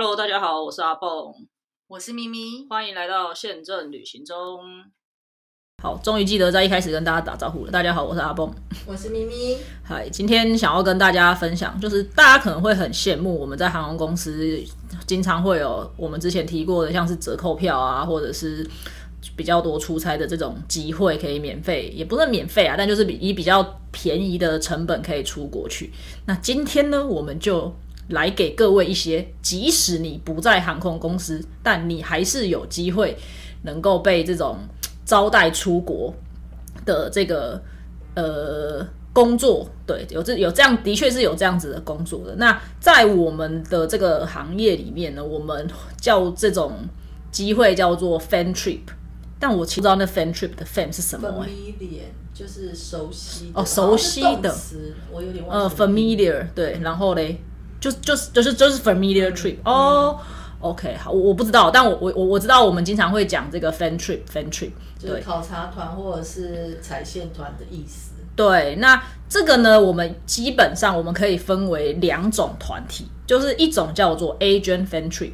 Hello，大家好，我是阿蹦，我是咪咪，欢迎来到宪政旅行中。好，终于记得在一开始跟大家打招呼了。大家好，我是阿蹦，我是咪咪。嗨，今天想要跟大家分享，就是大家可能会很羡慕我们在航空公司经常会有我们之前提过的，像是折扣票啊，或者是比较多出差的这种机会，可以免费，也不是免费啊，但就是比以比较便宜的成本可以出国去。那今天呢，我们就来给各位一些，即使你不在航空公司，但你还是有机会能够被这种招待出国的这个呃工作，对，有这有这样，的确是有这样子的工作的。那在我们的这个行业里面呢，我们叫这种机会叫做 fan trip，但我其实不知道那 fan trip 的 fan 是什么、欸。familiar 就是熟悉哦熟悉的我有点忘了。familiar 对，然后嘞，就就是就是就是 familiar trip、哦。OK，好，我我不知道，但我我我我知道，我们经常会讲这个 fan trip fan trip，对就是考察团或者是踩线团的意思。对。那这个呢，我们基本上我们可以分为两种团体，就是一种叫做 agent fan trip，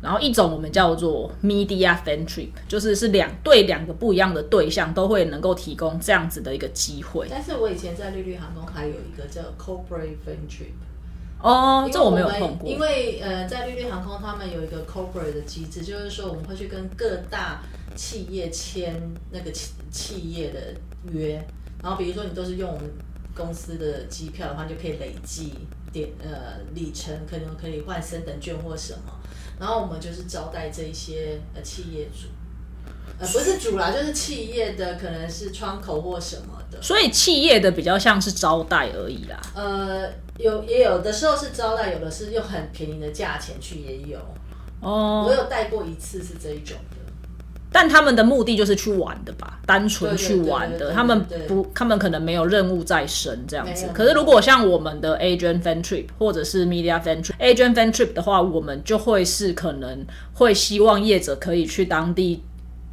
然后一种我们叫做 media fan trip，就是是两对两个不一样的对象都会能够提供这样子的一个机会。但是我以前在绿绿航空还有一个叫 corporate fan trip，哦，这我没有碰过。因为呃，在绿绿航空他们有一个 corporate 的机制，就是说我们会去跟各大企业签那个企企业的约，然后比如说你都是用我们公司的机票的话，你就可以累计点呃里程，可能可以换升等券或什么，然后我们就是招待这一些呃企业主。呃，不是主啦，就是企业的，可能是窗口或什么的。所以企业的比较像是招待而已啦。呃，有也有的时候是招待，有的是用很便宜的价钱去，也有。哦我哦，有带过一次是这一种的，但他们的目的就是去玩的吧，单纯去玩的。对对对对他们不，他们可能没有任务在身这样子可是如果像我们的 agent fan trip 或者是 media fan trip，agent fan trip 的话，我们就会是可能会希望业者可以去当地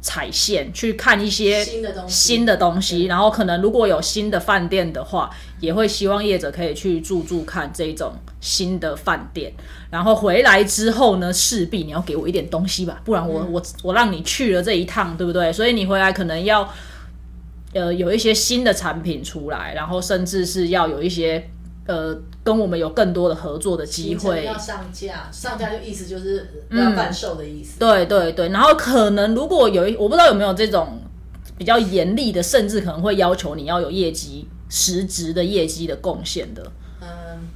踩线，去看一些新的东西。新的东西，然后可能如果有新的饭店的话，也会希望业者可以去住住看这种新的饭店，然后回来之后呢，势必你要给我一点东西吧，不然我、我我让你去了这一趟，对不对？所以你回来可能要呃有一些新的产品出来，然后甚至是要有一些呃跟我们有更多的合作的机会，要上架，上架就意思就是要贩售的意思。对对对，然后可能如果有一，我不知道有没有这种比较严厉的，甚至可能会要求你要有业绩实质的业绩的贡献的。嗯，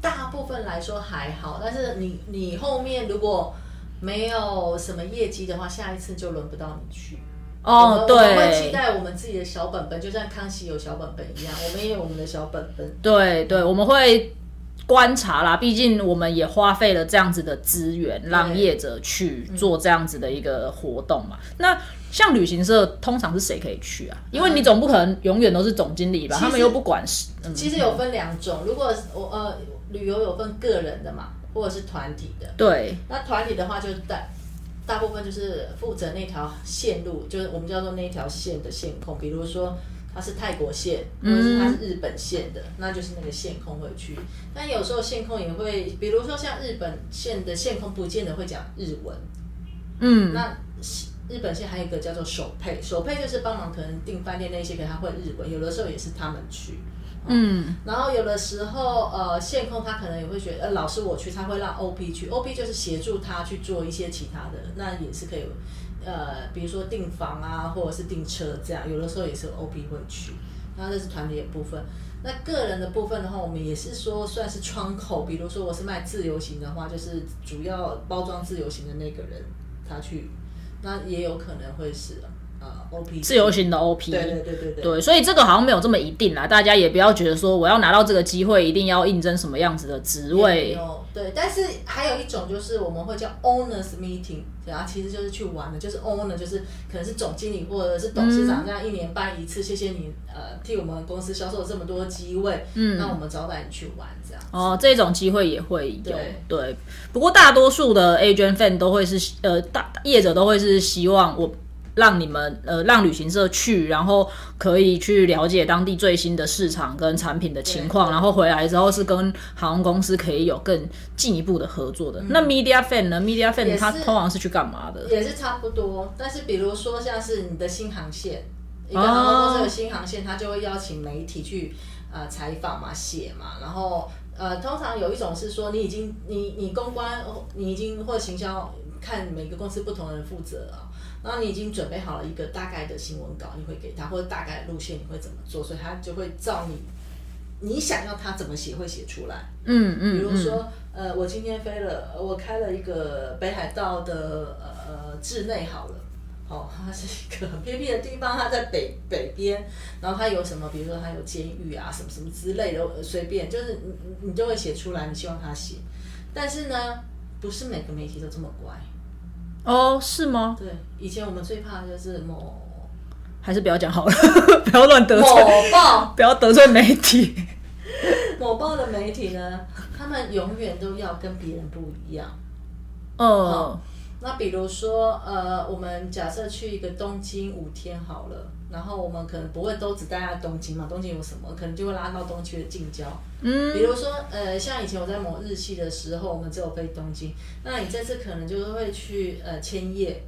大部分来说还好，但是你你后面如果没有什么业绩的话，下一次就轮不到你去。哦，对我们会期待我们自己的小本本，就像康熙有小本本一样，我们也有我们的小本本。对对，我们会观察啦，毕竟我们也花费了这样子的资源，让业者去做这样子的一个活动嘛。那像旅行社，通常是谁可以去啊？因为你总不可能永远都是总经理吧？他们又不管是，嗯，其实有分两种，如果我呃旅游有分个人的嘛，或者是团体的。对那团体的话，就是大大部分就是负责那条线路，就是我们叫做那条线的线控，比如说它是泰国线，或者是它是日本线的，那就是那个线控会去。但有时候线控也会，比如说像日本线的线控，不见得会讲日文。嗯，那日本线还有一个叫做手配，手配就是帮忙可能订饭店那些，可能他会日文，有的时候也是他们去。嗯，然后有的时候，呃，线控他可能也会觉得，呃，老师我去，他会让 OP 去，OP 就是协助他去做一些其他的，那也是可以，呃，比如说订房啊，或者是订车这样，有的时候也是 OP 会去，那这是团体的部分。那个人的部分的话，我们也是说算是窗口，比如说我是卖自由行的话，就是主要包装自由行的那个人他去，那也有可能会是呃 OP 自由行的 OP，对对对对对。对，所以这个好像没有这么一定啦，大家也不要觉得说我要拿到这个机会，一定要应征什么样子的职位。有对，但是还有一种就是我们会叫 owners meeting，然后其实就是去玩的，就是 owner 就是可能是总经理或者是董事长这样一年办一次，谢谢你呃替我们公司销售这么多机会，嗯，那我们招待你去玩这样。哦，这种机会也会有，对对。不过大多数的 agent fan 都会是呃大业者都会是希望我让你们呃让旅行社去，然后可以去了解当地最新的市场跟产品的情况，然后回来之后是跟航空公司可以有更进一步的合作的。那 media fan 呢？media fan 嗯也是它通常是去干嘛的？也是差不多，但是比如说像是你的新航线，一个哦航空公司的新航线，他就会邀请媒体去呃采访嘛、写嘛，然后呃，通常有一种是说你已经你你公关哦你已经或者行销看每个公司不同的人负责啊，然后你已经准备好了一个大概的新闻稿，你会给他，或者大概的路线你会怎么做，所以他就会照你你想要他怎么写会写出来。嗯嗯，比如说，呃，我今天飞了，呃我开了一个北海道的呃志内好了，哦，它是一个很偏僻的地方，它在北北边，然后它有什么，比如说它有监狱啊，什么什么之类的，呃随便，就是你你你就会写出来，你希望他写，但是呢，不是每个媒体都这么乖，哦，是吗？对，以前我们最怕的就是某还是不要讲好了，不要乱得罪某，报不要得罪媒体。某报的媒体呢，他们永远都要跟别人不一样。嗯，那比如说，呃，我们假设去一个东京五天好了，然后我们可能不会都只待在东京嘛，东京有什么，可能就会拉到东区的近郊。嗯，比如说，呃，像以前我在某日系的时候，我们只有飞东京，那你这次可能就是会去呃千叶，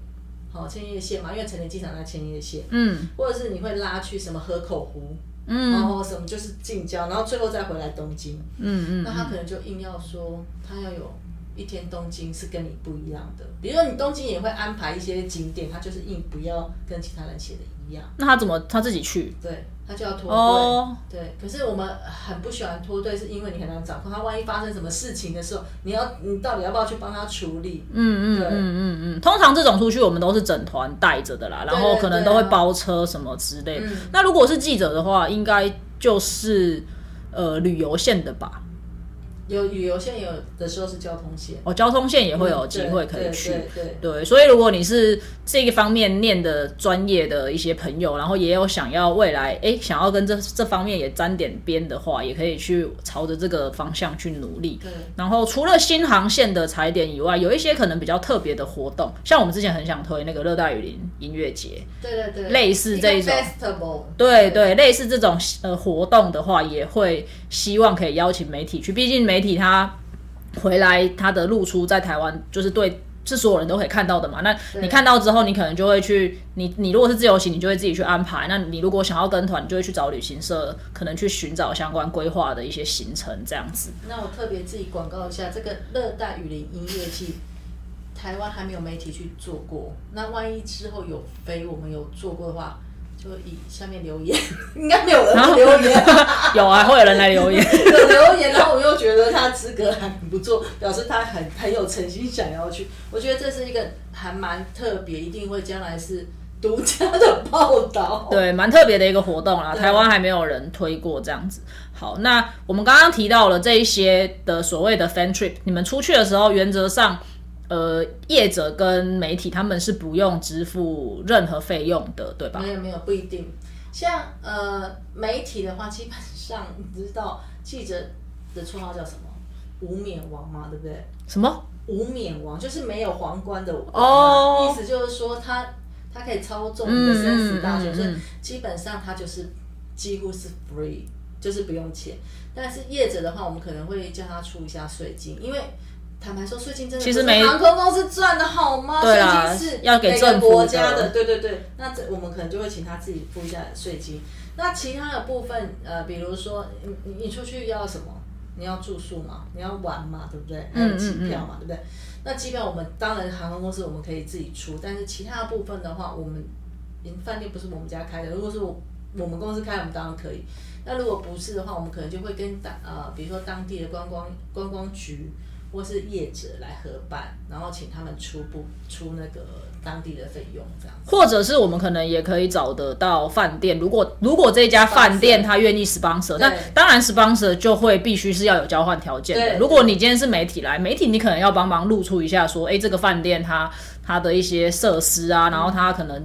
好千叶县嘛，因为成田机场在千叶县，嗯。或者是你会拉去什么河口湖，嗯，然后什么就是近郊，然后最后再回来东京。嗯嗯，那他可能就硬要说他要有一天东京是跟你不一样的，比如说你东京也会安排一些景点，他就是硬不要跟其他人写的一样，那他怎么他自己去？对他就要脱队。哦，对，可是我们很不喜欢脱队，是因为你很难掌控他。万一发生什么事情的时候，你要你到底要不要去帮他处理？嗯嗯对嗯嗯嗯，通常这种出去我们都是整团带着的啦，然后可能都会包车什么之类的。嗯那如果是记者的话，应该就是呃旅游线的吧？有旅游线，有的时候是交通线，哦，交通线也会有嗯机会可以去。对对对。对，所以如果你是这个方面念的专业的一些朋友，然后也有想要未来哎想要跟这这方面也沾点边的话，也可以去朝着这个方向去努力。对。然后除了新航线的踩点以外，有一些可能比较特别的活动，像我们之前很想推那个热带雨林音乐节，对对对，类似这一种。Festival，对对，类似这种呃活动的话，也会希望可以邀请媒体去，毕竟媒体他回来他的露出在台湾，就是对。是所有人都可以看到的嘛？那你看到之后，你可能就会去，你你如果是自由行，你就会自己去安排。那你如果想要跟团，你就会去找旅行社，可能去寻找相关规划的一些行程这样子。那我特别自己广告一下，这个热带雨林音乐季，台湾还没有媒体去做过。那万一之后有飞，我们有做过的话，就以下面留言，应该没有人留言，有啊，会有人来留言。有留言，然后我又觉得他资格还不错，表示他很很有诚心想要去。我觉得这是一个还蛮特别，一定会将来是独家的报道。对，蛮特别的一个活动啦，台湾还没有人推过这样子。好，那我们刚刚提到了这一些的所谓的 fan trip，你们出去的时候，原则上，呃，业者跟媒体他们是不用支付任何费用的，对吧？没有没有不一定，像呃媒体的话，基本上你知道记者的绰号叫什么？无冕王嘛，对不对？什么？无冕王就是没有皇冠的哦意思就是说他他可以操纵你的生死大权，嗯嗯嗯所以基本上他就是几乎是 free，就是不用钱。但是业者的话，我们可能会叫他出一下税金，因为。坦白说，税金真的是其实没航空公司赚的好吗？对啊税金是要给政府国家的的，对对对。那这我们可能就会请他自己付一下税金。那其他的部分，呃，比如说你你你出去要什么？你要住宿嘛，你要玩嘛，对不对？还有机票嘛，对不对？那机票我们当然航空公司我们可以自己出，但是其他的部分的话，我们饭店不是我们家开的，如果是我我们公司开，我们当然可以。那如果不是的话，我们可能就会跟当呃，比如说当地的观光观光局或是业者来合办，然后请他们出不出那个当地的费用这样子。或者是我们可能也可以找得到饭店，如果如果这家饭店他愿意 sponsor，那对当然 sponsor 就会必须是要有交换条件的。如果你今天是媒体来，媒体你可能要帮忙露出一下，说，哎，这个饭店它它的一些设施啊，然后它可能。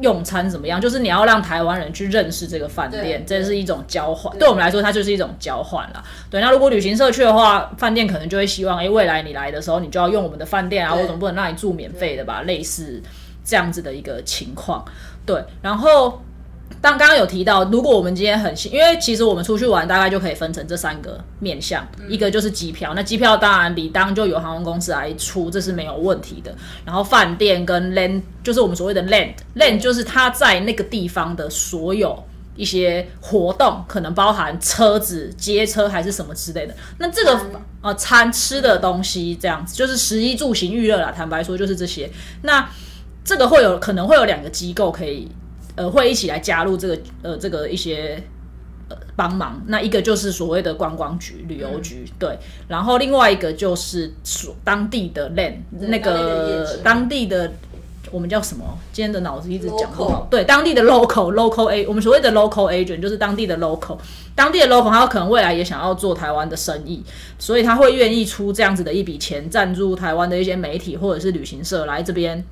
用餐怎么样？就是你要让台湾人去认识这个饭店，这是一种交换。对我们来说，它就是一种交换啦。对，那如果旅行社去的话，饭店可能就会希望，哎，未来你来的时候，你就要用我们的饭店啊，对我总不能让你住免费的吧？类似这样子的一个情况。对，然后。当刚刚有提到，如果我们今天很幸，因为其实我们出去玩大概就可以分成这三个面向，一个就是机票，那机票当然理当就由航空公司来出，这是没有问题的。然后饭店跟 land 就是我们所谓的 land，land 就是它在那个地方的所有一些活动，可能包含车子、接车还是什么之类的。那这个呃餐吃的东西这样子，就是食衣住行娱乐啦。坦白说就是这些。那这个会有可能会有两个机构可以。呃，会一起来加入这个呃这个一些呃帮忙。那一个就是所谓的观光局、旅游局，对。然后另外一个就是所当地的 land 那个当地的我们叫什么？今天的脑子一直讲不好。对，当地的 local local a 我们所谓的 local agent 就是当地的 local，当地的 local 他可能未来也想要做台湾的生意，所以他会愿意出这样子的一笔钱赞助台湾的一些媒体或者是旅行社来这边。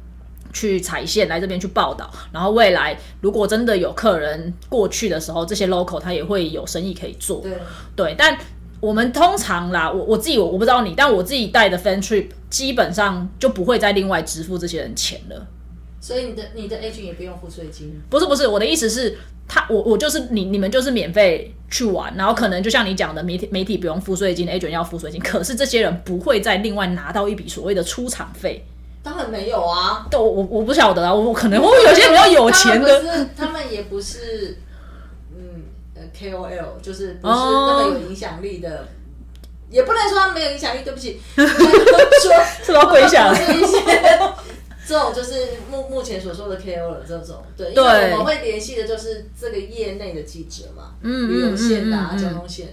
去踩线来这边去报道，然后未来如果真的有客人过去的时候，这些 local 他也会有生意可以做。对对，但我们通常啦，我我自己我我不知道你，但我自己带的 fan trip 基本上就不会再另外支付这些人钱了。所以你的你的 agent 也不用付税金？不是不是，我的意思是，他我我就是你你们就是免费去玩，然后可能就像你讲的，媒体媒体不用付税金，agent 要付税金，可是这些人不会再另外拿到一笔所谓的出场费。当然没有啊！但，我我不晓得啊，我可能会有些比较有钱的，他们也不是，嗯呃 KOL，就是不是那么有影响力的，也不能说他没有影响力，对不起，说是要跪下是一些这种就是目目前所说的 KOL 这种，对，因为我们会联系的就是这个业内的记者嘛，嗯，旅游线啊，交通线，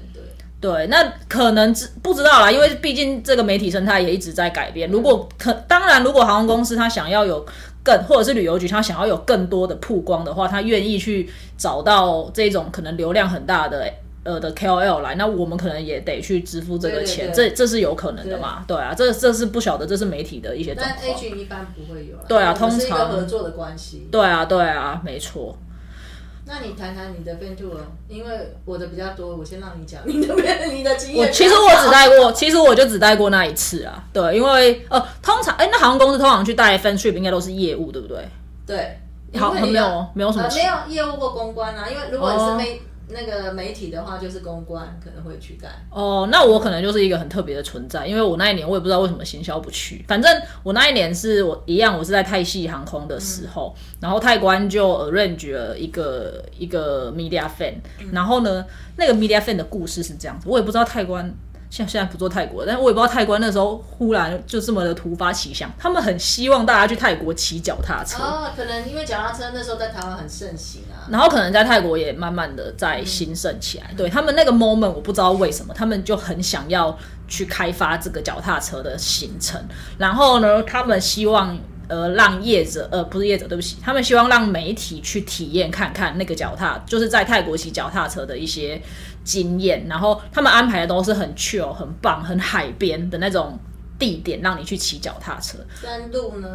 对。那可能知不知道啦，因为毕竟这个媒体生态也一直在改变。如果可，当然，如果航空公司它想要有更，或者是旅游局它想要有更多的曝光的话，它愿意去找到这种可能流量很大的呃的 KOL 来，那我们可能也得去支付这个钱，这这是有可能的嘛？对啊，这这是不晓得，这是媒体的一些状况。但 A 群一般不会有，对啊，通常合作的关系。对啊，对啊，没错。那你谈谈你的 fan tour，因为我的比较多，我先让你讲你的 你的经验。我其实我只带过，其实我就只带过那一次啊。对，因为呃，通常哎，那航空公司通常去带 fan trip 应该都是业务，对不对？对，好，没有没有什么没有业务或公关啊，因为如果你是没。那个媒体的话，就是公关可能会去干哦。那我可能就是一个很特别的存在，因为我那一年我也不知道为什么行销不去。反正我那一年是我一样，我是在泰系航空的时候，然后泰官就 arrange 了一个一个 media fan，然后呢，那个 media fan 的故事是这样子，我也不知道泰官。像现在不做泰国，但是我也不知道泰国那时候忽然就这么的突发奇想，他们很希望大家去泰国骑脚踏车。哦，可能因为脚踏车那时候在台湾很盛行啊，然后可能在泰国也慢慢的在兴盛起来。对他们那个 moment，我不知道为什么，他们就很想要去开发这个脚踏车的行程。然后呢，他们希望呃让业者呃不是业者，对不起，他们希望让媒体去体验看看那个脚踏，就是在泰国骑脚踏车的一些。经验，然后他们安排的都是很 chill、很棒、很海边的那种地点，让你去骑脚踏车。山路呢？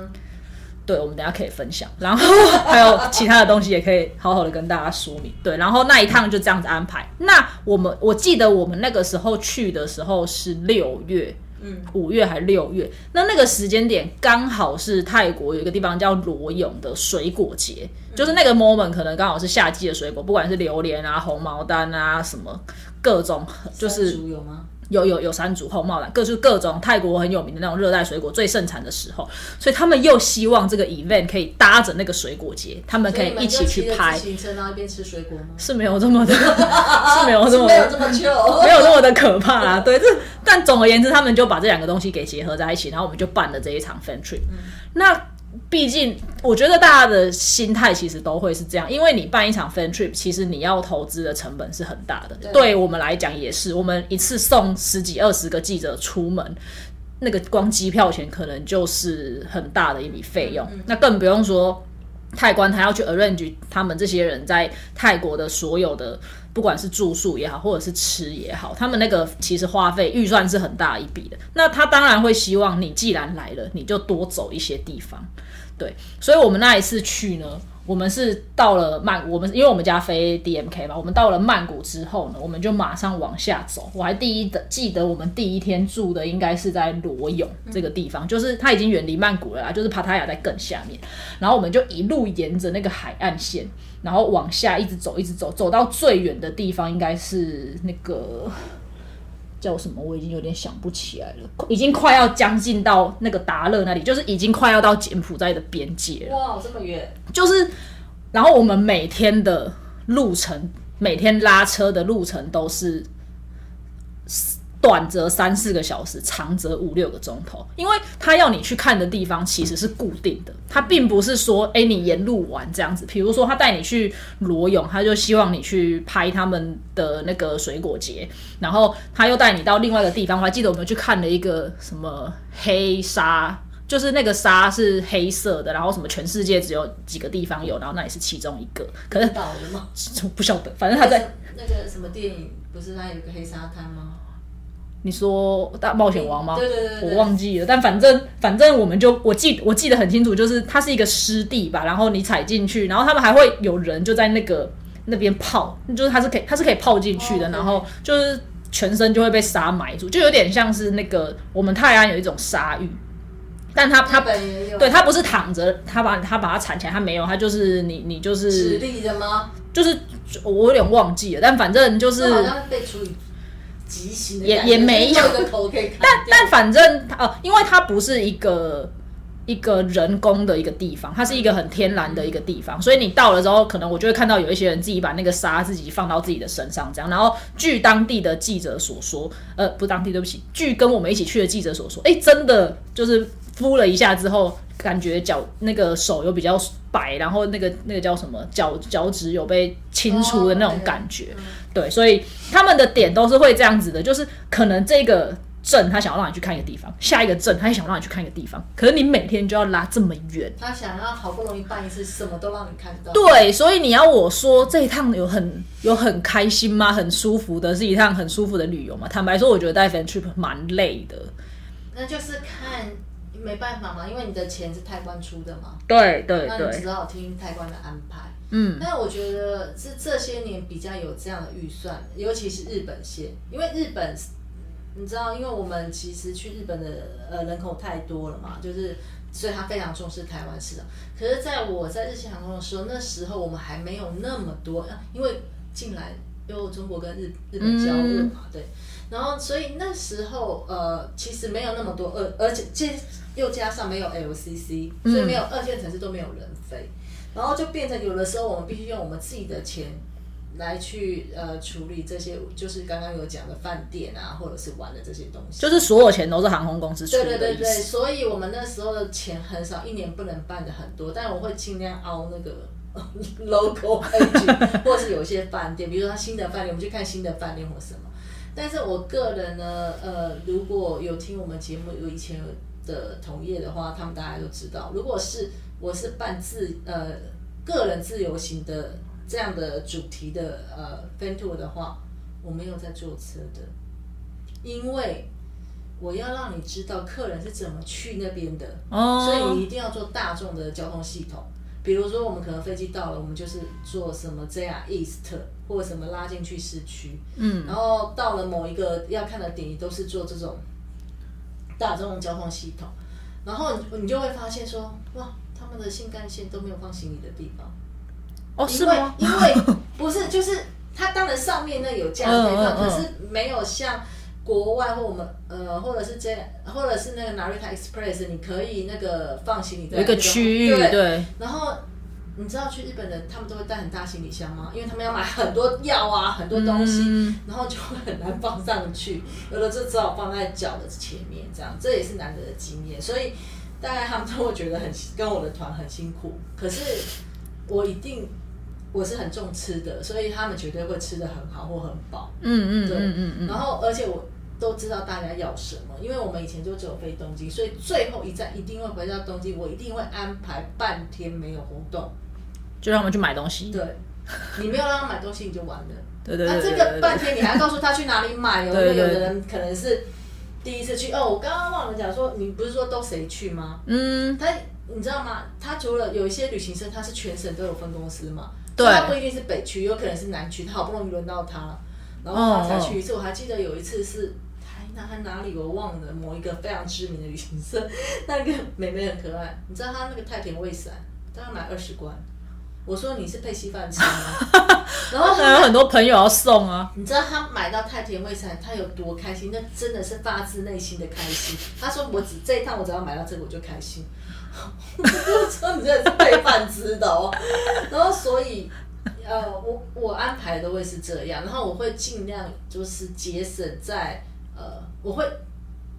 对，我们等下可以分享。然后还有其他的东西也可以好好的跟大家说明。对，然后那一趟就这样子安排。那我们我记得我们那个时候去的时候是六月。嗯，五月还是六月？那那个时间点刚好是泰国有一个地方叫罗永的水果节，就是那个 moment 可能刚好是夏季的水果，不管是榴莲啊、红毛丹啊什么各种，就是有吗？有有有山竹、红帽兰，各是各种泰国很有名的那种热带水果最盛产的时候，所以他们又希望这个 event 可以搭着那个水果节，他们可以一起去拍。行程然后一边吃水果吗？是没有这么的，是没有这么没有这么 糗，没有这么的可怕啊！对，这但总而言之，他们就把这两个东西给结合在一起，然后我们就办了这一场 fan trip。那毕竟，我觉得大家的心态其实都会是这样，因为你办一场 fan trip，其实你要投资的成本是很大的。对我们来讲也是，我们一次送十几二十个记者出门，那个光机票钱可能就是很大的一笔费用。那更不用说泰官他要去 arrange 他们这些人在泰国的所有的，不管是住宿也好，或者是吃也好，他们那个其实花费预算是很大一笔的。那他当然会希望你既然来了，你就多走一些地方。对，所以我们那一次去呢，我们是到了曼，我们因为我们家飞 DMK 嘛，我们到了曼谷之后呢，我们就马上往下走。我还第一的记得我们第一天住的应该是在罗永这个地方，就是它已经远离曼谷了啦，就是帕塔亚在更下面。然后我们就一路沿着那个海岸线，然后往下一直走，一直走，走到最远的地方应该是那个叫什么，我已经有点想不起来了，已经快要将近到那个达勒那里，就是已经快要到柬埔寨的边界了。哇，这么远，就是，然后我们每天的路程，每天拉车的路程都是短则三四个小时，长则五六个钟头，因为他要你去看的地方其实是固定的，他并不是说，哎，你沿路玩这样子。比如说，他带你去罗永，他就希望你去拍他们的那个水果节，然后他又带你到另外一个地方。我还记得我们去看了一个什么黑沙。就是那个沙是黑色的，然后什么全世界只有几个地方有，然后那也是其中一个。可是倒了吗？不晓得，反正他在那个什么电影，不是他有个黑沙滩吗？你说大冒险王吗？对对对对我忘记了。但反正反正我们就我记我记得很清楚，就是它是一个湿地吧，然后你踩进去，然后他们还会有人就在那个那边泡，就是它是可以它是可以泡进去的，哦然后就是全身就会被沙埋住，就有点像是那个我们泰安有一种鲨鱼。但他他本也有对他不是躺着，他把他把它缠起来，他没有，他就是你你就直是立的吗？就是我有点忘记了，但反正就是好像被处以也也没有。但但反正它呃，因为它不是一个一个人工的一个地方，它是一个很天然的一个地方，所以你到了之后，可能我就会看到有一些人自己把那个沙自己放到自己的身上，这样。然后据当地的记者所说，呃，不是当地，对不起，据跟我们一起去的记者所说，哎，真的就是敷了一下之后，感觉脚那个手有比较白，然后那个那个叫什么脚脚趾有被清除的那种感觉。对，所以他们的点都是会这样子的，就是可能这个镇他想要让你去看一个地方，下一个镇他也想让你去看一个地方，可是你每天就要拉这么远。他想要好不容易办一次，什么都让你看到。对，所以你要我说这一趟有很有很开心吗？很舒服的，是一趟很舒服的旅游嘛？坦白说，我觉得带 fan trip 蛮累的。那就是看没办法嘛，因为你的钱是泰官出的嘛，对对那你只，好听泰官的安排。嗯，那我觉得是这些年比较有这样的预算，尤其是日本线，因为日本你知道，因为我们其实去日本的呃人口太多了嘛，就是所以他非常重视台湾市场。可是在我在日系航空的时候，那时候我们还没有那么多，啊因为进来又中国跟日日本交恶嘛，对。然后，所以那时候，呃，其实没有那么多，而而且这又加上没有 LCC，所以没有二线城市都没有人飞，然后就变成有的时候我们必须用我们自己的钱来去呃处理这些，就是刚刚有讲的饭店啊，或者是玩的这些东西。就是所有钱都是航空公司出的对对对对。所以我们那时候的钱很少，一年不能办的很多，但我会尽量凹那个 local agent，或者是有一些饭店，比如说他新的饭店，我们去看新的饭店或什么。但是我个人呢，呃，如果有听我们节目有以前的同业的话，他们大家都知道，如果是我是办自呃个人自由行的这样的主题的呃 fan tour 的话，我没有在坐车的，因为我要让你知道客人是怎么去那边的，哦。所以你一定要做大众的交通系统。比如说，我们可能飞机到了，我们就是坐什么 JR East 或者什么拉进去市区，嗯，然后到了某一个要看的点，你都是坐这种大众交通系统，然后你你就会发现说，哇，他们的新干线都没有放行李的地方，哦，是吗？因为不是，就是它当然上面那有架子可以放，嗯嗯嗯可是没有像国外或我们呃，或者是这，或者是那个 Narita Express，你可以那个放行李在有一个区域，对。对，然后你知道去日本人他们都会带很大行李箱吗？因为他们要买很多药啊，很多东西，嗯然后就会很难放上去，有的就只好放在脚的前面，这样这也是难得的经验。所以大概他们都会觉得很跟我的团很辛苦，可是我一定我是很重吃的，所以他们绝对会吃的很好或很饱。嗯嗯对，嗯嗯嗯，然后而且我都知道大家要什么，因为我们以前就只有飞东京，所以最后一站一定会回到东京，我一定会安排半天没有活动。就让他们去买东西。对，你没有让他买东西，你就完了。对对那这对对对个半天你还要告诉他去哪里买哦，因为有的人可能是第一次去哦。我刚刚忘了讲说，你不是说都谁去吗？嗯，他你知道吗？他除了有一些旅行社，他是全省都有分公司嘛，对他不一定是北区，有可能是南区，他好不容易轮到他，然后他才去一次。我还记得有一次是台南还哪里我忘了，某一个非常知名的旅行社，那个妹妹很可爱，你知道她那个太田胃伞，她要买二十罐。我说你是配稀饭吃吗？然后还有很多朋友要送啊。你知道他买到太田味菜，他有多开心？那真的是发自内心的开心。他说我只这一趟我只要买到这个我就开心。我说你真的是配饭吃的哦。然后所以呃，我我安排都会是这样，然后我会尽量就是节省在呃，我会。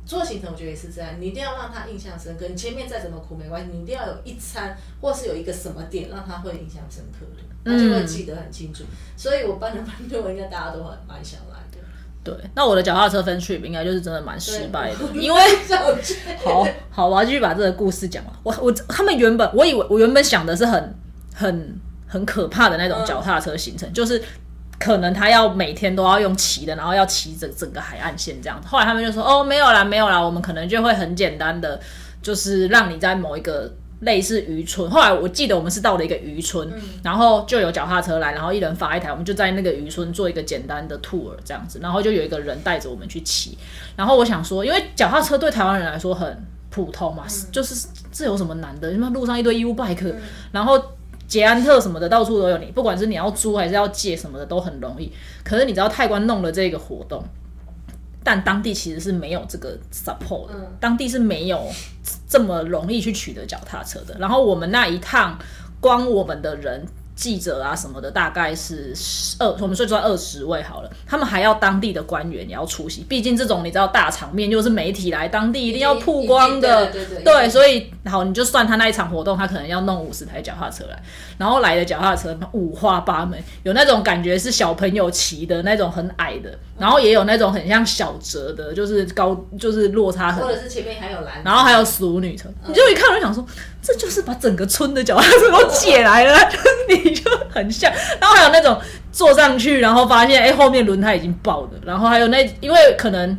做行程我觉得也是这样，你一定要让他印象深刻。你前面再怎么苦没关系，你一定要有一餐或是有一个什么点让他会印象深刻的，他就会记得很清楚。所以我办的班对我应该大家都很蛮想来。对，那我的脚踏车分 trip 应该就是真的蛮失败的，因为好好，我要继续把这个故事讲完。我我他们原本我以为我原本想的是很很很可怕的那种脚踏车行程，就是。可能他要每天都要用骑的，然后要骑整整个海岸线这样。后来他们就说：“哦，没有啦，没有啦，我们可能就会很简单的，就是让你在某一个类似渔村。”后来我记得我们是到了一个渔村，然后就有脚踏车来，然后一人发一台，我们就在那个渔村做一个简单的 tour 这样子。然后就有一个人带着我们去骑。然后我想说，因为脚踏车对台湾人来说很普通嘛，就是这有什么难的？因为路上一堆 U bike，然后。捷安特什么的到处都有，你不管是你要租还是要借什么的都很容易。可是你知道泰国弄了这个活动，但当地其实是没有这个 support，的当地是没有这么容易去取得脚踏车的。然后我们那一趟，光我们的人。记者啊什么的，大概是二，我们说说二十位好了。他们还要当地的官员也要出席，毕竟这种你知道大场面，又是媒体来当地一定要曝光的，对对对。所以好，你就算他那一场活动，他可能要弄五十台脚踏车来，然后来的脚踏车五花八门，有那种感觉是小朋友骑的那种很矮的，然后也有那种很像小折的，就是高就是落差很，或者是前面还有蓝，然后还有熟女车，你就一看我就想说，这就是把整个村的脚踏车都借来了，你。就很像，然后还有那种坐上去，然后发现哎后面轮胎已经爆了，然后还有那因为可能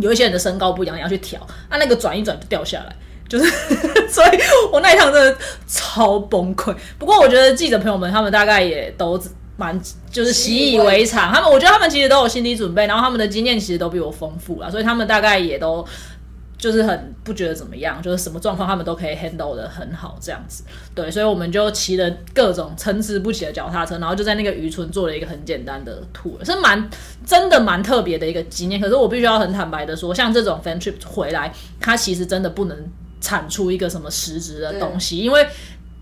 有一些人的身高不一样，你要去调，啊那个转一转就掉下来，就是，所以我那一趟真的超崩溃。不过我觉得记者朋友们他们大概也都蛮就是习以为常，他们我觉得他们其实都有心理准备，然后他们的经验其实都比我丰富了，所以他们大概也都。就是很不觉得怎么样，就是什么状况他们都可以 handle 的很好，这样子。对，所以我们就骑了各种参差不齐的脚踏车，然后就在那个渔村做了一个很简单的 tour，是蛮真的蛮特别的一个经验。可是我必须要很坦白的说，像这种 fan trip 回来，它其实真的不能产出一个什么实质的东西，因为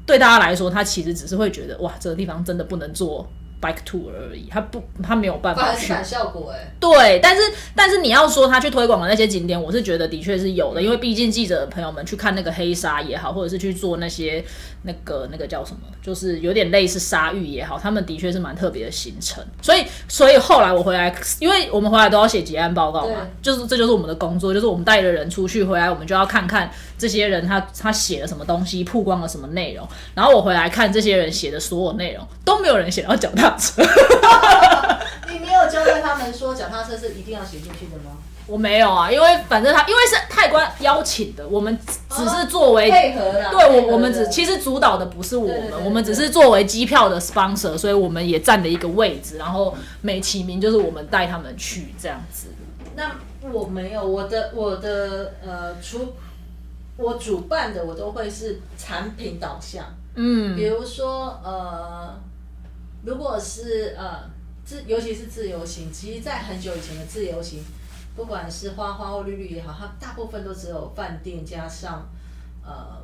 对大家来说，他其实只是会觉得哇，这个地方真的不能做。Bike tour 而已，他不，他没有办法去反效果哎。对，但是但是你要说他去推广的那些景点，我是觉得的确是有的，因为毕竟记者朋友们去看那个黑沙也好，或者是去做那些那个那个叫什么，就是有点类似沙域也好，他们的确是蛮特别的行程。所以所以后来我回来，因为我们回来都要写结案报告嘛，就是这就是我们的工作，就是我们带着人出去回来，我们就要看看这些人他他写了什么东西，曝光了什么内容，然后我回来看这些人写的所有内容，都没有人写到脚踏车。你没有交代他们说脚踏车是一定要写进去的吗？我没有啊，因为反正他因为是泰官邀请的，我们只是作为配合的。对，我我们只其实主导的不是我们，我们只是作为机票的 sponsor，所以我们也占了一个位置，然后美其名就是我们带他们去这样子。那我没有，我的我的呃，除我主办的，我都会是产品导向，嗯，比如说呃。如果是呃自，尤其是自由行，其实，在很久以前的自由行，不管是花花或绿绿也好，它大部分都只有饭店加上呃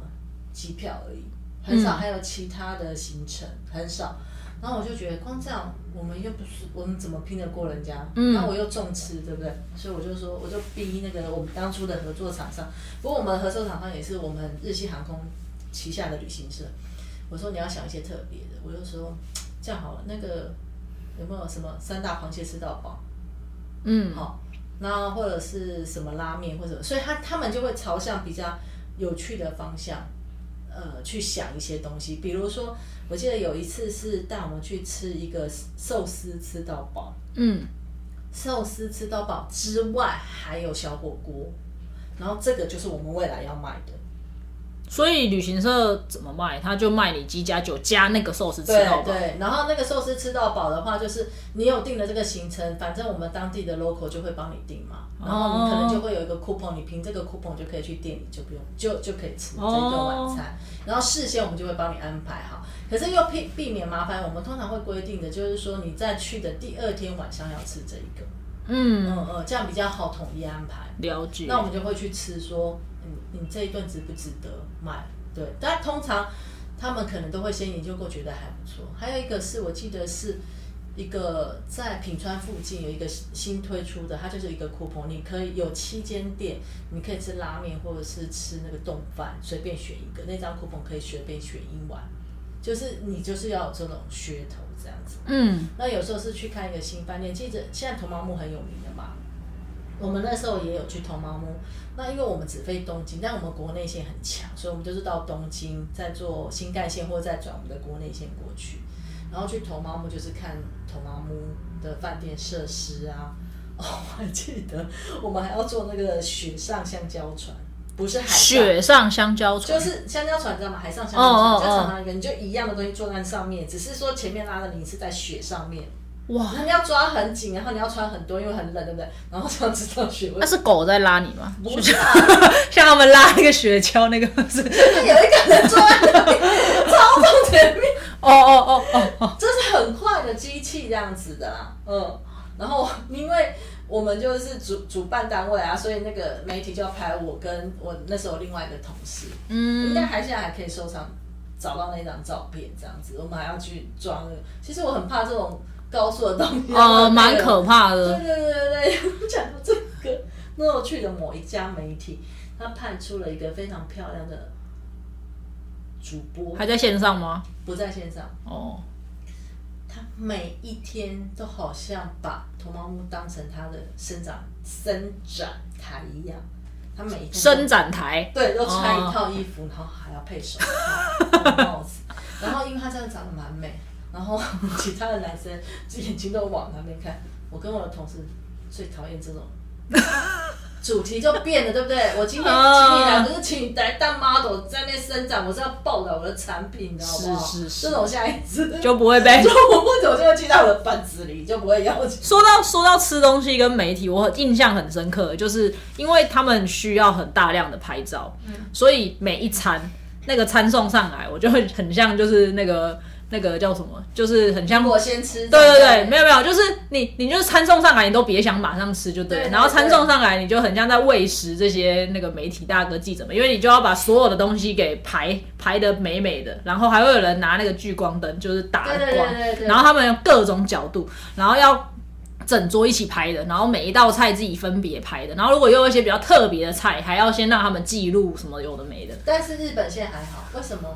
机票而已，很少还有其他的行程，很少。然后我就觉得，光这样，我们又不是我们怎么拼得过人家？然后我又重吃，对不对？所以我就说，我就逼那个我们当初的合作厂商，不过我们合作厂商也是我们日系航空旗下的旅行社。我说你要想一些特别的，我就说。这样好了，那个有没有什么三大螃蟹吃到饱？嗯，好，那或者是什么拉面或者，所以他他们就会朝向比较有趣的方向，呃，去想一些东西。比如说，我记得有一次是带我们去吃一个寿司吃到饱，嗯，寿司吃到饱之外还有小火锅，然后这个就是我们未来要卖的。所以旅行社怎么卖？他就卖你鸡加酒加那个寿司吃到饱。对，然后那个寿司吃到饱的话，就是你有订了这个行程，反正我们当地的 local 就会帮你订嘛，然后你可能就会有一个 coupon，你凭这个 coupon 就可以去店里，就不用就就可以吃这一顿晚餐。然后事先我们就会帮你安排好，可是又避避免麻烦，我们通常会规定的就是说你在去的第二天晚上要吃这一个。嗯嗯嗯，这样比较好统一安排。了解。那我们就会去吃，说，嗯，你这一顿值不值得买？对，但通常他们可能都会先研究过，觉得还不错。还有一个是我记得是一个在品川附近有一个新推出的，它就是一个 coupon，你可以有七间店，你可以吃拉面或者是吃那个冻饭，随便选一个，那张 coupon 可以随便选一碗。就是你就是要有这种噱头这样子，嗯，那有时候是去看一个新饭店，记得现在铜毛木很有名的嘛，我们那时候也有去铜毛木，那因为我们只飞东京，但我们国内线很强，所以我们就是到东京再坐新干线或者再转我们的国内线过去，然后去铜毛木就是看铜毛木的饭店设施啊，哦，我还记得我们还要坐那个雪上香蕉船。不是海雪上香蕉船，就是香蕉船，知道吗？海上香蕉船，就常常一个，你就一样的东西坐在上面，只是说前面拉的你是在雪上面。哇！那你要抓很紧，然后你要穿很多，因为很冷，对不对？然后这样子上雪位。那是狗在拉你吗？不是，像他们拉那个雪橇那个，是有一个人坐在那边操纵前面。哦哦哦哦哦，这是很快的机器这样子的啦。嗯，然后因为。我们就是主主办单位啊，所以那个媒体就要拍我跟我那时候另外一个同事，嗯，应该还现在还可以收藏找到那张照片这样子，我们还要去装。其实我很怕这种高速的东西，哦，蛮可怕的。对对对对对，讲到这个，那我去的某一家媒体，他派出了一个非常漂亮的主播，还在线上吗？不在线上哦。他每一天都好像把头毛木当成他的生长伸展台一样，他每一天伸展台，对，都穿一套衣服，然后还要配手套、帽子，然后因为他真的长得蛮美，然后 其他的男生眼睛都往那边看，我跟我的同事最讨厌这种。主题就变了，对不对？我今天请你来，不是请你来当 model 在那边伸展，我是要报道我的产品，你知道吗？是是是，这种下一次 就不会被，就我不走就会记到我的本子里，就不会邀请。说到说到吃东西跟媒体，我印象很深刻，就是因为他们需要很大量的拍照，所以每一餐那个餐送上来，我就会很像就是那个。那个叫什么？就是很像我先吃。对对对，没有没有，就是你你就是餐送上来，你都别想马上吃就对。然后餐送上来，你就很像在喂食这些那个媒体大哥记者们，因为你就要把所有的东西给排排的美美的，然后还会有人拿那个聚光灯，就是打光，然后他们用各种角度，然后要整桌一起拍的，然后每一道菜自己分别拍的，然后如果有一些比较特别的菜，还要先让他们记录什么有的没的。但是日本现在还好，为什么？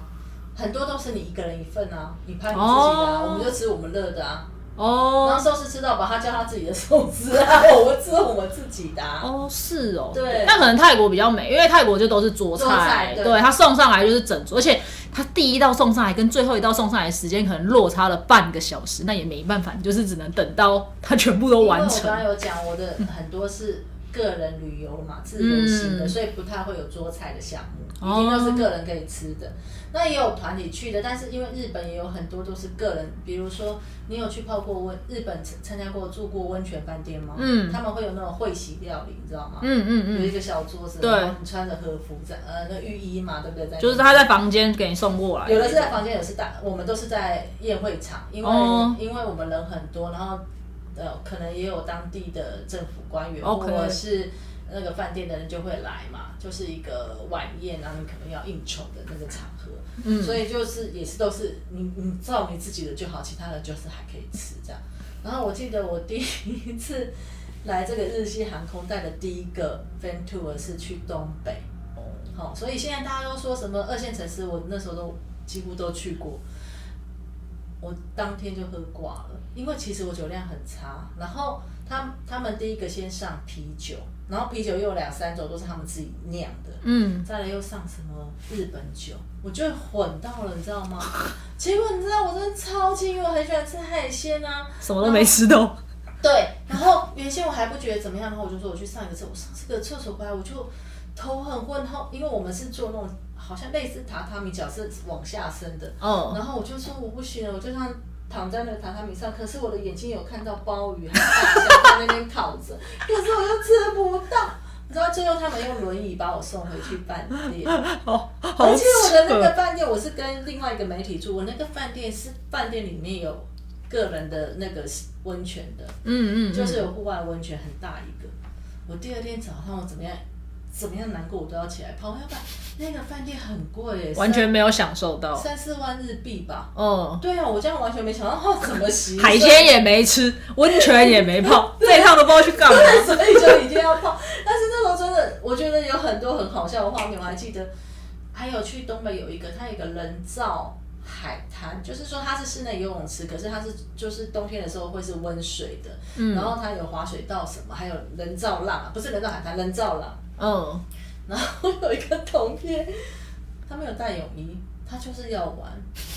很多都是你一个人一份啊，你拍你自己的，啊我们就吃我们乐的啊。哦。然后寿司吃到饱，他叫他自己的寿司啊，我们吃我们自己的。哦，是哦。对。那可能泰国比较美，因为泰国就都是桌菜，对，他送上来就是整桌，而且他第一道送上来跟最后一道送上来时间可能落差了半个小时，那也没办法，你就是只能等到他全部都完成。我刚刚有讲，我的很多是个人旅游嘛，自由行的，所以不太会有桌菜的项目，一定都是个人可以吃的。那也有团体去的，但是因为日本也有很多都是个人，比如说你有去泡过温，日本参参加过住过温泉饭店吗？嗯，他们会有那种会席料理，你知道吗？嗯嗯嗯，有一个小桌子，然后你穿着和服在呃那浴衣嘛，对不对？就是他在房间给你送过来，有的是在房间，有的是大，我们都是在宴会场，因为因为我们人很多，然后呃可能也有当地的政府官员或者是。那个饭店的人就会来嘛，就是一个晚宴，然后你可能要应酬的那个场合，嗯，所以就是也是都是你你照你自己的就好，其他的就是还可以吃这样。然后我记得我第一次来这个日系航空带的第一个 fan tour 是去东北，哦，好，所以现在大家都说什么二线城市，我那时候都几乎都去过，我当天就喝挂了，因为其实我酒量很差，然后他他们第一个先上啤酒。然后啤酒又有两三种都是他们自己酿的，嗯，再来又上什么日本酒，我就混到了，你知道吗？结果你知道我真的超气，因为我很喜欢吃海鲜啊，什么都没吃到。对，然后原先我还不觉得怎么样，然后我就说我去上一个厕，我上这个厕所回来我就头很昏，然后因为我们是做那种好像类似榻榻米，脚是往下伸的，哦，然后我就说我不行了，我就像躺在那个榻榻米上，可是我的眼睛有看到鲍鱼还有大象在那边烤着，可是我又吃不到。你知道最后他们用轮椅把我送回去饭店，而且我的那个饭店我是跟另外一个媒体住，我那个饭店是饭店里面有个人的那个温泉的，嗯嗯，就是有户外温泉很大一个。我第二天早上我怎么样怎么样难过我都要起来泡，要不然那个饭店很贵耶，完全没有享受到。三四万日币吧。嗯，对啊，我这样完全没想到哦怎么洗海鲜也没吃，温泉也没泡，这一趟都不知道去干嘛。所以就一定要泡。但是那时候真的，我觉得有很多很好笑的画面，我还记得。还有去东北有一个，它有一个人造海滩，就是说它是室内游泳池，可是它是就是冬天的时候会是温水的，嗯然后它有滑水道什么，还有人造浪啊，不是人造海滩，人造浪。嗯，然后有一个同片，他没有带泳衣，他就是要玩，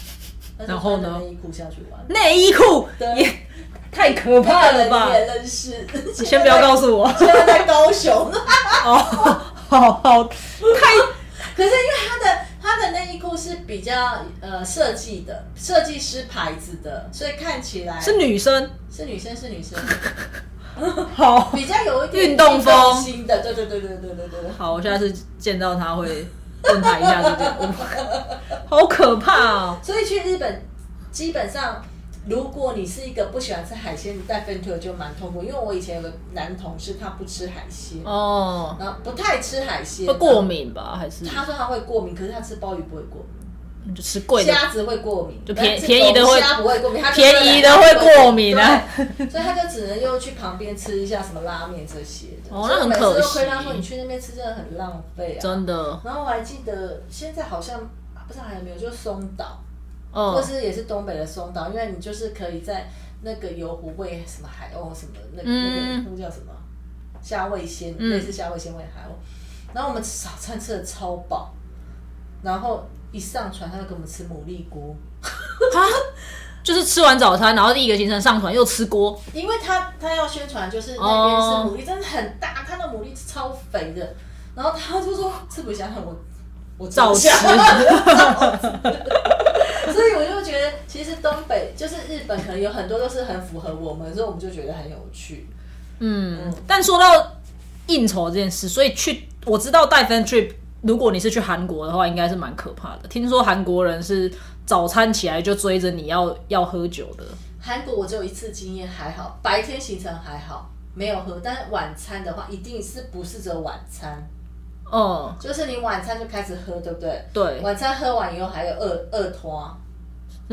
然后呢？穿内衣裤下去玩。内衣裤？对。也太可怕了吧！你也认识，你先不要告诉我。现在在高雄。哦，好好，太可是因为他的他的内衣裤是比较呃设计的，设计师牌子的，所以看起来是女生，是女生是女生，好比较有一点运动风新的，对对对对对对对。好，我下次见到他会问他一下这件，好可怕哦。所以去日本基本上。如果你是一个不喜欢吃海鲜，你带 e n t 就蛮痛苦。因为我以前有个男同事，他不吃海鲜，哦，然后不太吃海鲜，会过敏吧？还是他说他会过敏，可是他吃鲍鱼不会过敏，就吃贵的？虾子会过敏，就便便宜的会虾不会过敏，它便宜的会过敏啊。所以他就只能又去旁边吃一下什么拉面这些的。哦那很可惜。都亏他说你去那边吃真的很浪费啊。真的，然后我还记得现在好像不知道还有没有，就松岛，嗯或是也是东北的松岛，因为你就是可以在那个油湖喂什么海鸥什么那个、那个嗯那个叫什么？虾味鲜，嗯。类似虾味鲜喂海鸥。然后我们吃早餐吃的超饱，然后一上船他就给我们吃牡蛎锅。啊，就是吃完早餐，然后第一个行程上船又吃锅，因为他他要宣传，就是那边是哦牡蛎，真的很大，他的牡蛎超肥的。然后他就说吃不下，我我照吃。所以我就觉得，其实东北就是日本，可能有很多都是很符合我们，所以我们就觉得很有趣。嗯，但说到应酬这件事，所以去我知道带 fan trip，如果你是去韩国的话，应该是蛮可怕的。听说韩国人是早餐起来就追着你要要喝酒的，韩国我只有一次经验，还好，白天行程还好，没有喝，但是晚餐的话，一定是不是只有晚餐，嗯，就是你晚餐就开始喝，对不对？对，晚餐喝完以后还有二二托。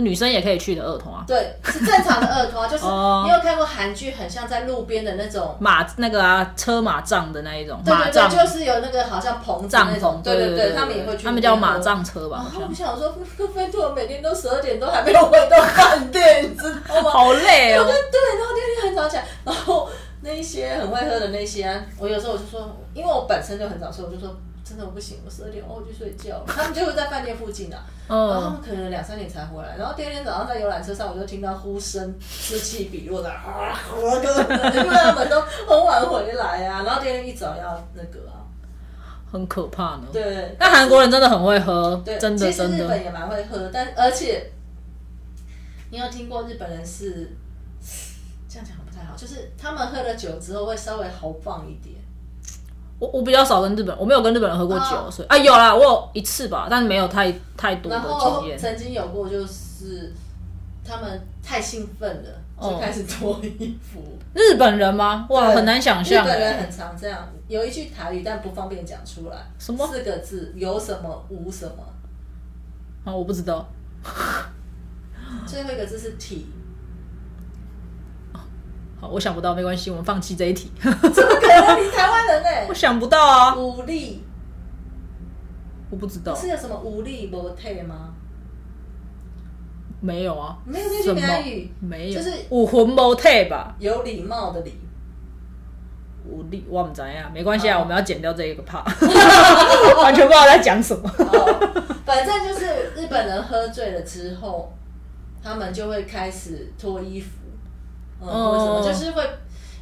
女生也可以去的二童啊，对，是正常的二拖，就是哦你有看过韩剧，很像在路边的那种，马那个啊车马帐的那一种，对对对，就是有那个好像棚子帐那种篷，，对对对，他们也会去，他们叫马。帐车吧，我想说，跟飞兔每天都十二点都还没有回到饭店，你知道吗？好累哦对，对，然后第二天很早起来，然后那一些很会喝的那些啊，我有时候我就说，因为我本身就很早睡，我就说真的我不行，我十二点哦我去睡觉了。他们就会在饭店附近啊，然后他嗯，们可能两三点才回来，然后第二天早上在游览车上，我就听到呼声此起彼落的啊，我哥，因为他们都很晚回来啊，然后第二天一早要那个啊，很可怕呢。对，但韩国人真的很会喝，对，真的其实真的。日本也蛮会喝，但而且你有听过日本人是这样讲不太好，就是他们喝了酒之后会稍微豪放一点。我我比较少跟日本，我没有跟日本人喝过酒，哦所以啊有啦，我有一次吧，但没有太太多的然后经验。曾经有过，就是他们太兴奋了，就哦开始脱衣服。日本人吗？哇，对很难想象欸。日本人很常这样，有一句台语，但不方便讲出来。什么四个字？有什么无什么？啊，我不知道。最后一个字是体。好，我想不到，没关系，我们放弃这一题。怎么可能？你台湾人呢、我想不到啊，武力我不知道，是有什么武力模特吗？没有啊。没有这句什么闽南语，没有，就是武魂谋退吧。有礼貌的礼。武力我们怎样？没关系啊，哦我们要剪掉这一个 part，完全不知道在讲什么。哦，反正就是日本人喝醉了之后，他们就会开始脱衣服，嗯，什么？就是会，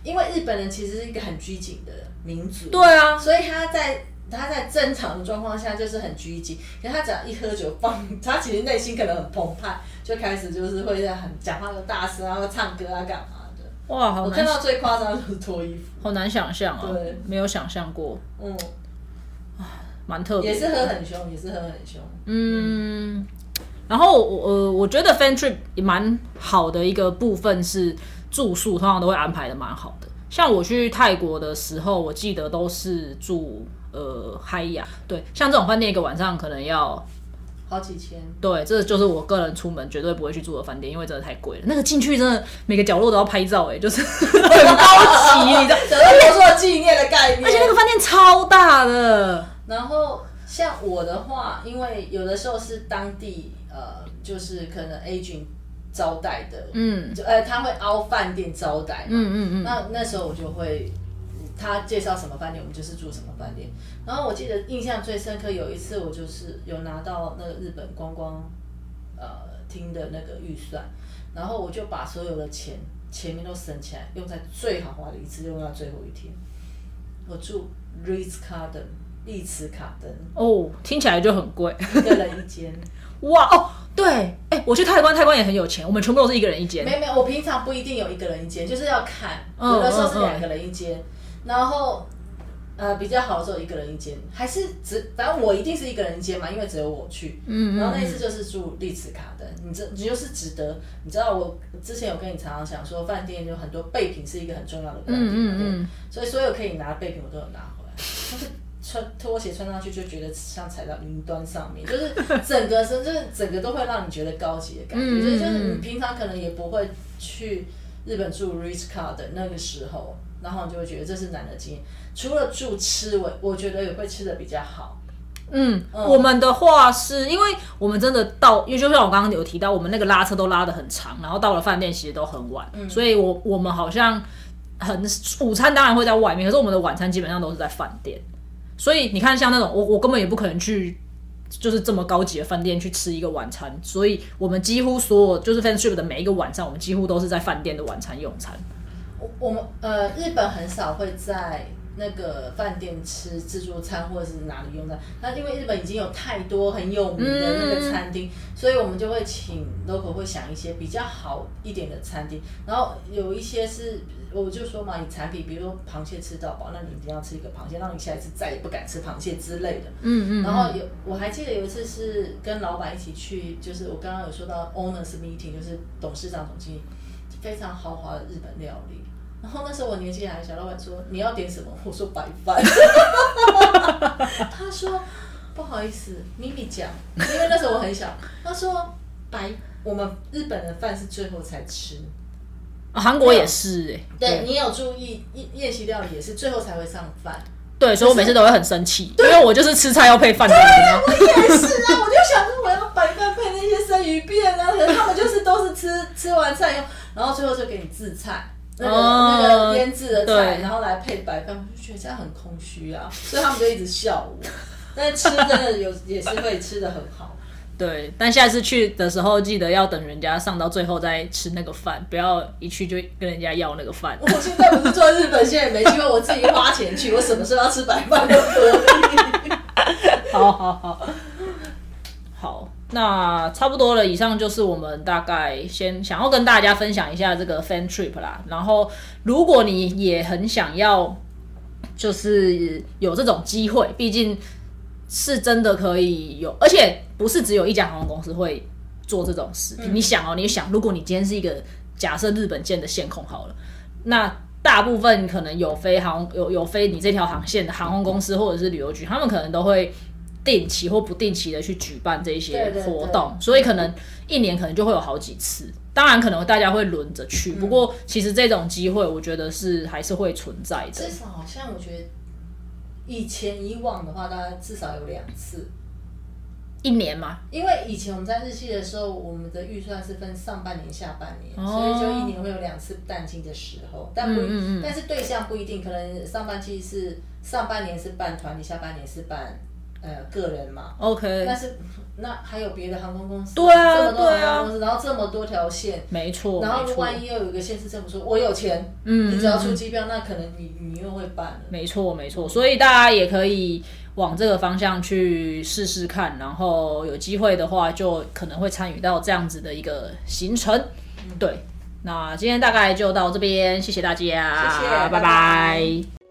因为日本人其实是一个很拘谨的民族，对啊，所以他在他在正常的状况下就是很拘谨，可是他只要一喝酒放，他其实内心可能很澎湃，就开始就是会很讲话又大声啊，会唱歌啊，干嘛的。哇，好难，我看到最夸张的就是脱衣服，好难想象啊对，没有想象过，嗯，蛮特别的。也是喝很凶，也是喝很凶。嗯，然后我呃，我觉得 fan trip 也蛮好的一个部分是住宿，通常都会安排的蛮好的。像我去泰国的时候，我记得都是住呃嗨雅，对，像这种饭店一个晚上可能要好几千，对，这就是我个人出门绝对不会去住的饭店，因为真的太贵了。那个进去真的每个角落都要拍照、哎，就是很高级，你知道？得到留作纪念的概念。而且那个饭店超大的，然后像我的话，因为有的时候是当地呃，就是可能 agent 招待的，嗯就呃他会凹饭店招待嘛，嗯嗯嗯，那那时候我就会他介绍什么饭店，我们就是住什么饭店。然后我记得印象最深刻，有一次我就是有拿到那个日本观光呃厅的那个预算，然后我就把所有的钱前面都省起来，用在最豪华的一次，用到最后一天。我住 Ritz Carlton 丽兹卡登，哦，听起来就很贵。一个人一间。哇哦，对，哎、我去泰关，泰关也很有钱，我们全部都是一个人一间。没没，我平常不一定有一个人一间，就是要看，嗯有的时候是两个人一间，然后呃比较好的时候一个人一间，还是只反正我一定是一个人一间嘛，因为只有我去。嗯然后那一次就是住丽兹卡登，你这你就是值得，你知道我之前有跟你常常讲说，饭店有很多备品是一个很重要的观点，嗯嗯嗯所以所有可以拿的备品我都有拿回来，就 是穿拖鞋穿上去就觉得像踩到云端上面，就是 整个身就是整个都会让你觉得高级的感觉，就是嗯你平常可能也不会去日本住 Ritz Card 的那个时候，然后你就会觉得这是难得经验。除了住吃，我我觉得也会吃的比较好。嗯，我们的话是因为我们真的到，因为就像我刚刚有提到，我们那个拉车都拉的很长，然后到了饭店其实都很晚，所以我我们好像很午餐当然会在外面，可是我们的晚餐基本上都是在饭店。所以你看，像那种我我根本也不可能去。就是这么高级的饭店去吃一个晚餐，所以我们几乎所有就是 f a n s h i p 的每一个晚上，我们几乎都是在饭店的晚餐用餐。我我们呃，日本很少会在那个饭店吃自助餐或者是哪里用餐。那因为日本已经有太多很有名的那个餐厅，所以我们就会请 local 会想一些比较好一点的餐厅。然后有一些是，我就说嘛，你产品比如说螃蟹吃到饱，那你一定要吃一个螃蟹，让你下一次再也不敢吃螃蟹之类的。嗯嗯然后有，我还记得有一次是跟老板一起去，就是我刚刚有说到 owners meeting，就是董事长、总经理，非常豪华的日本料理。然后那时候我年纪还小，老板说你要点什么？我说白饭。他说不好意思，咪咪讲，因为那时候我很小。他说白，我们日本的饭是最后才吃。啊韩、国也是哎、对你有注意，宴宴席料理也是最后才会上饭。对，所以我每次都会很生气，因为我就是吃菜要配饭的人啊。我也是啊，我就想说我要白饭配那些生鱼片啊，可是他们就是都是吃吃完菜以后，然后最后就给你制菜。那个、哦那个腌制的菜，然后来配白饭，我就觉得这样很空虚啊，所以他们就一直笑我。但是吃真的有也是会吃的很好，对，但下次去的时候记得要等人家上到最后再吃那个饭，不要一去就跟人家要那个饭。我现在不是做日本，现在也没机会，我自己花钱去，我什么时候要吃白饭都可以。好好好，好，那差不多了。以上就是我们大概先想要跟大家分享一下这个 fan trip 啦。然后，如果你也很想要，就是有这种机会，毕竟是真的可以有，而且不是只有一家航空公司会做这种事。你想哦，你想，如果你今天是一个假设日本建的线控好了，那大部分可能有飞航有有飞你这条航线的航空公司或者是旅游局，他们可能都会定期或不定期的去举办这些对对活动，所以可能一年可能就会有好几次。当然，可能大家会轮着去，不过其实这种机会，我觉得是还是会存在的至。少好像我觉得以前以往的话，大概至少有两次。一年嘛，因为以前我们在日系的时候，我们的预算是分上半年、下半年，哦。所以就一年会有两次淡季的时候，但不，嗯嗯嗯。但是对象不一定，可能上半季是上半年是办团体，下半年是办呃个人嘛。OK，但是那还有别的航空公司，对啊这么多对啊航空公司，然后这么多条线，没错，然后万一又有一个县市政府说我有钱，嗯你只要出嗯机票，那可能你你又会办了。没错，没错，所以大家也可以往这个方向去试试看，然后有机会的话，就可能会参与到这样子的一个行程。对，那今天大概就到这边，谢谢大家，谢谢拜拜拜